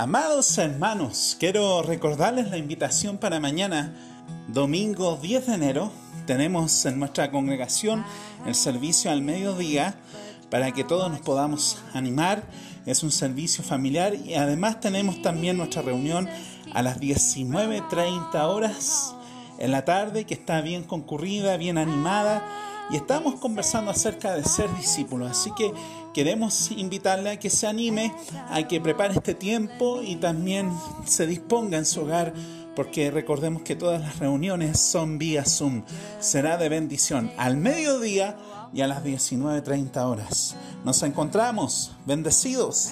Amados hermanos, quiero recordarles la invitación para mañana, domingo 10 de enero. Tenemos en nuestra congregación el servicio al mediodía para que todos nos podamos animar. Es un servicio familiar y además tenemos también nuestra reunión a las 19.30 horas en la tarde que está bien concurrida, bien animada y estamos conversando acerca de ser discípulo. Así que queremos invitarle a que se anime, a que prepare este tiempo y también se disponga en su hogar porque recordemos que todas las reuniones son vía Zoom. Será de bendición al mediodía y a las 19.30 horas. Nos encontramos, bendecidos.